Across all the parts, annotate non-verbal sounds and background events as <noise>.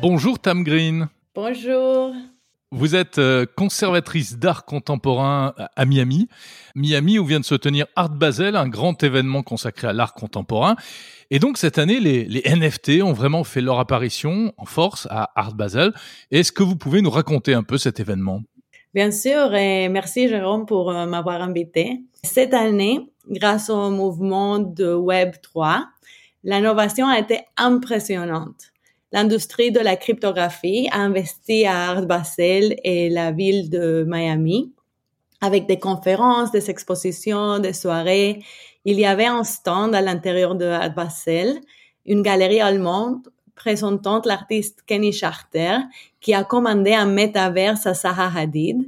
Bonjour Tam Green. Bonjour. Vous êtes euh, conservatrice d'art contemporain à Miami. Miami où vient de se tenir Art Basel, un grand événement consacré à l'art contemporain. Et donc cette année, les, les, NFT ont vraiment fait leur apparition en force à Art Basel. Est-ce que vous pouvez nous raconter un peu cet événement? Bien sûr, et merci Jérôme pour euh, m'avoir invité. Cette année, grâce au mouvement de Web 3, l'innovation a été impressionnante l'industrie de la cryptographie a investi à Art Basel et la ville de Miami avec des conférences, des expositions, des soirées. Il y avait un stand à l'intérieur de Art Basel, une galerie allemande présentant l'artiste Kenny Charter qui a commandé un métaverse à Zaha Hadid.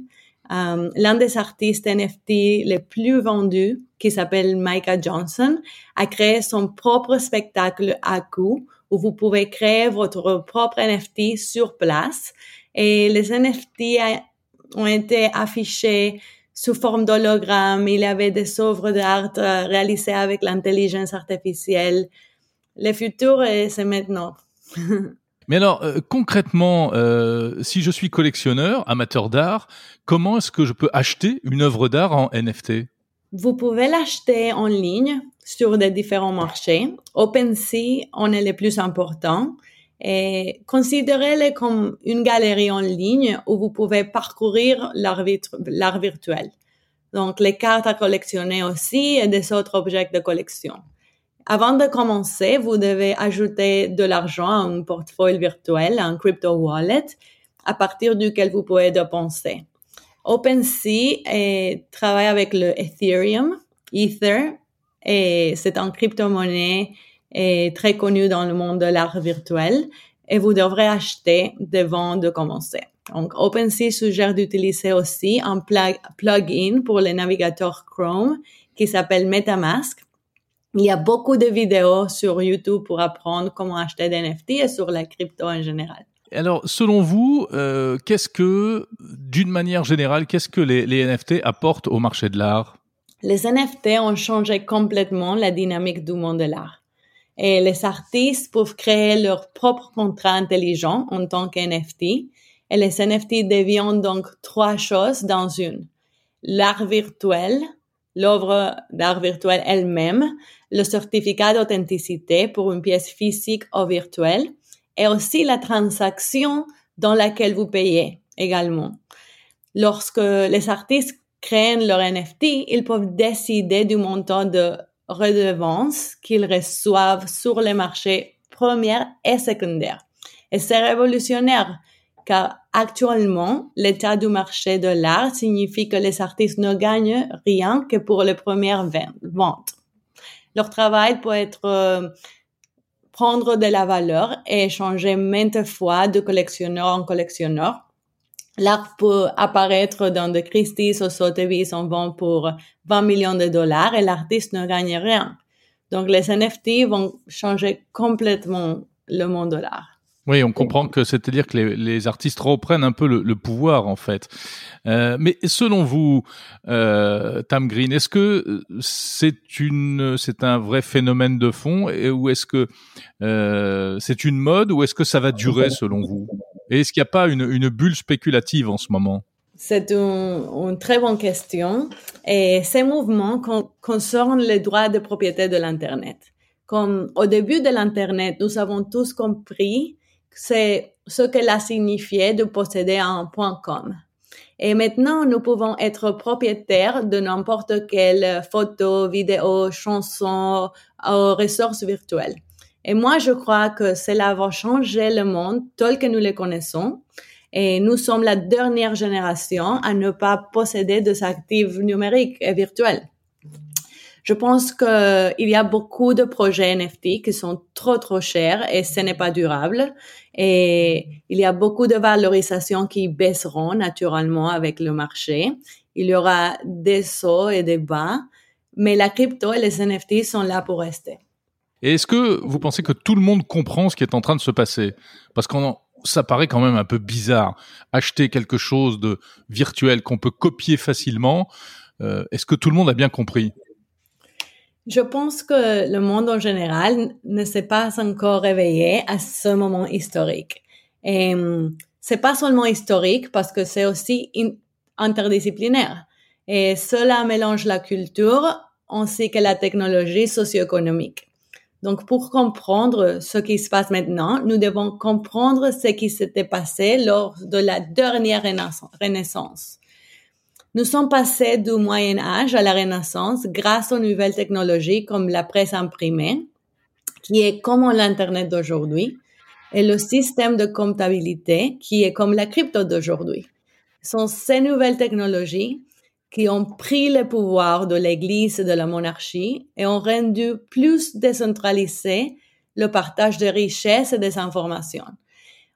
Euh, l'un des artistes NFT les plus vendus, qui s'appelle Micah Johnson, a créé son propre spectacle à coup où vous pouvez créer votre propre NFT sur place. Et les NFT ont été affichés sous forme d'hologramme. Il y avait des œuvres d'art euh, réalisées avec l'intelligence artificielle. Le futur, c'est maintenant. <laughs> Mais alors, euh, concrètement, euh, si je suis collectionneur, amateur d'art, comment est-ce que je peux acheter une œuvre d'art en NFT Vous pouvez l'acheter en ligne sur des différents marchés. OpenSea en est le plus important. Et considérez-le comme une galerie en ligne où vous pouvez parcourir l'art virtuel. Donc, les cartes à collectionner aussi et des autres objets de collection. Avant de commencer, vous devez ajouter de l'argent à un portefeuille virtuel, un crypto wallet, à partir duquel vous pouvez dépenser. OpenSea travaille avec le Ethereum, Ether, et c'est un crypto-monnaie très connu dans le monde de l'art virtuel et vous devrez acheter devant de commencer. Donc, OpenSea suggère d'utiliser aussi un plugin pour les navigateurs Chrome qui s'appelle MetaMask. Il y a beaucoup de vidéos sur YouTube pour apprendre comment acheter des NFT et sur la crypto en général. Alors, selon vous, euh, qu'est-ce que, d'une manière générale, qu'est-ce que les, les NFT apportent au marché de l'art? Les NFT ont changé complètement la dynamique du monde de l'art. Et les artistes peuvent créer leur propre contrat intelligent en tant qu'NFT. Et les NFT deviennent donc trois choses dans une. L'art virtuel, l'œuvre d'art virtuel elle-même, le certificat d'authenticité pour une pièce physique ou virtuelle, et aussi la transaction dans laquelle vous payez également. Lorsque les artistes créent leur NFT, ils peuvent décider du montant de redevance qu'ils reçoivent sur les marchés premiers et secondaires. Et c'est révolutionnaire car actuellement, l'état du marché de l'art signifie que les artistes ne gagnent rien que pour les premières ventes. Leur travail peut être euh, prendre de la valeur et changer maintes fois de collectionneur en collectionneur L'art peut apparaître dans de Christie's ou Sotheby's en vend pour 20 millions de dollars et l'artiste ne gagne rien. Donc les NFT vont changer complètement le monde de l'art. Oui, on comprend que c'est-à-dire que les, artistes reprennent un peu le, pouvoir en fait. Euh, mais selon vous, euh, Tam Green, est-ce que c'est une, c'est un vrai phénomène de fond, et, ou est-ce que euh, c'est une mode, ou est-ce que ça va durer selon vous? Et est-ce qu'il n'y a pas une, une bulle spéculative en ce moment? C'est une, très bonne question. Et ces mouvements concernent les droits de propriété de l'Internet. Comme au début de l'Internet, nous avons tous compris c'est ce que a signifié de posséder un point .com. Et maintenant, nous pouvons être propriétaires de n'importe quelle photo, vidéo, chanson ou ressources virtuelles. Et moi, je crois que cela va changer le monde tel que nous le connaissons. Et nous sommes la dernière génération à ne pas posséder des actifs numériques et virtuels. Je pense qu'il y a beaucoup de projets NFT qui sont trop trop chers et ce n'est pas durable. Et il y a beaucoup de valorisations qui baisseront naturellement avec le marché. Il y aura des sauts et des bas, mais la crypto et les NFT sont là pour rester. Et est-ce que vous pensez que tout le monde comprend ce qui est en train de se passer? Parce que ça paraît quand même un peu bizarre. Acheter quelque chose de virtuel qu'on peut copier facilement, euh, est-ce que tout le monde a bien compris? Je pense que le monde en général ne s'est pas encore réveillé à ce moment historique. Et c'est pas seulement historique parce que c'est aussi interdisciplinaire. Et cela mélange la culture ainsi que la technologie socio-économique. Donc, pour comprendre ce qui se passe maintenant, nous devons comprendre ce qui s'était passé lors de la dernière renaissance. Nous sommes passés du Moyen Âge à la Renaissance grâce aux nouvelles technologies comme la presse imprimée, qui est comme l'Internet d'aujourd'hui, et le système de comptabilité, qui est comme la crypto d'aujourd'hui. Ce sont ces nouvelles technologies qui ont pris le pouvoir de l'Église et de la monarchie et ont rendu plus décentralisé le partage des richesses et des informations.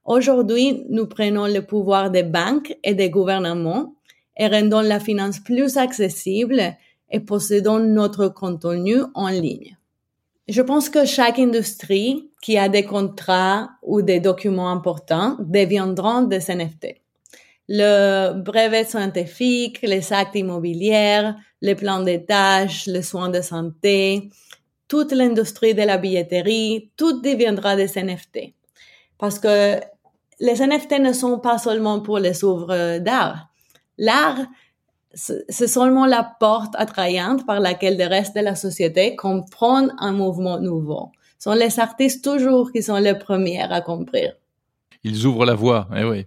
Aujourd'hui, nous prenons le pouvoir des banques et des gouvernements et rendons la finance plus accessible et possédons notre contenu en ligne. Je pense que chaque industrie qui a des contrats ou des documents importants deviendront des NFT le brevet scientifique, les actes immobiliers, les plans de tâches, les soins de santé, toute l'industrie de la billetterie, tout deviendra des NFT. Parce que les NFT ne sont pas seulement pour les œuvres d'art. L'art, c'est seulement la porte attrayante par laquelle le reste de la société comprend un mouvement nouveau. Ce sont les artistes toujours qui sont les premiers à comprendre. Ils ouvrent la voie, eh oui.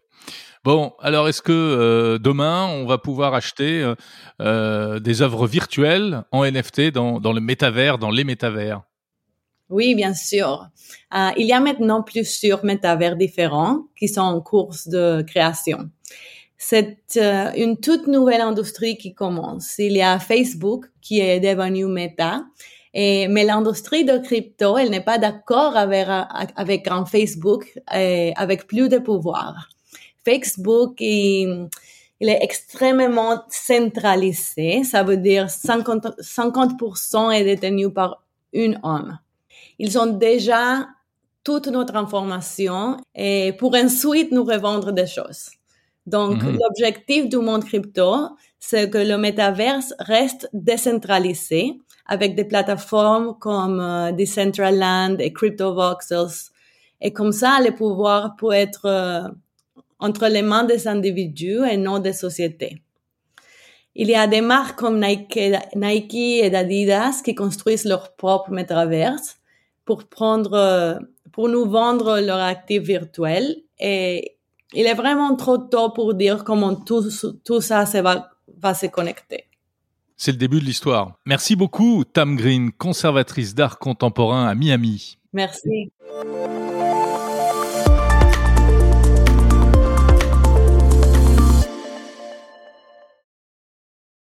Bon, alors est-ce que euh, demain on va pouvoir acheter euh, euh, des œuvres virtuelles en NFT dans, dans le métavers, dans les métavers? Oui, bien sûr. il y a maintenant plusieurs métavers différents qui sont en cours de création. C'est une toute nouvelle industrie qui commence. Il y a Facebook qui est devenu Meta. Et, mais l'industrie de crypto, elle n'est pas d'accord avec, un Facebook et avec plus de pouvoir. Facebook, il, est extrêmement centralisé. Ça veut dire 50%, 50 est détenu par une homme. Ils ont déjà toute notre information pour ensuite nous revendre des choses. Donc, mhm. l'objectif du monde crypto, c'est que le métaverse reste décentralisé avec des plateformes comme euh, Decentraland et CryptoVoxels. Et comme ça, le pouvoir peut être euh, entre les mains des individus et non des sociétés. Il y a des marques comme Nike, et Adidas qui construisent leur propre metaverse pour prendre, pour nous vendre leur actifs virtuels et il est vraiment trop tôt pour dire comment tout, tout ça va, va se connecter. C'est le début de l'histoire. Merci beaucoup, Tam Green, conservatrice d'art contemporain à Miami. Merci.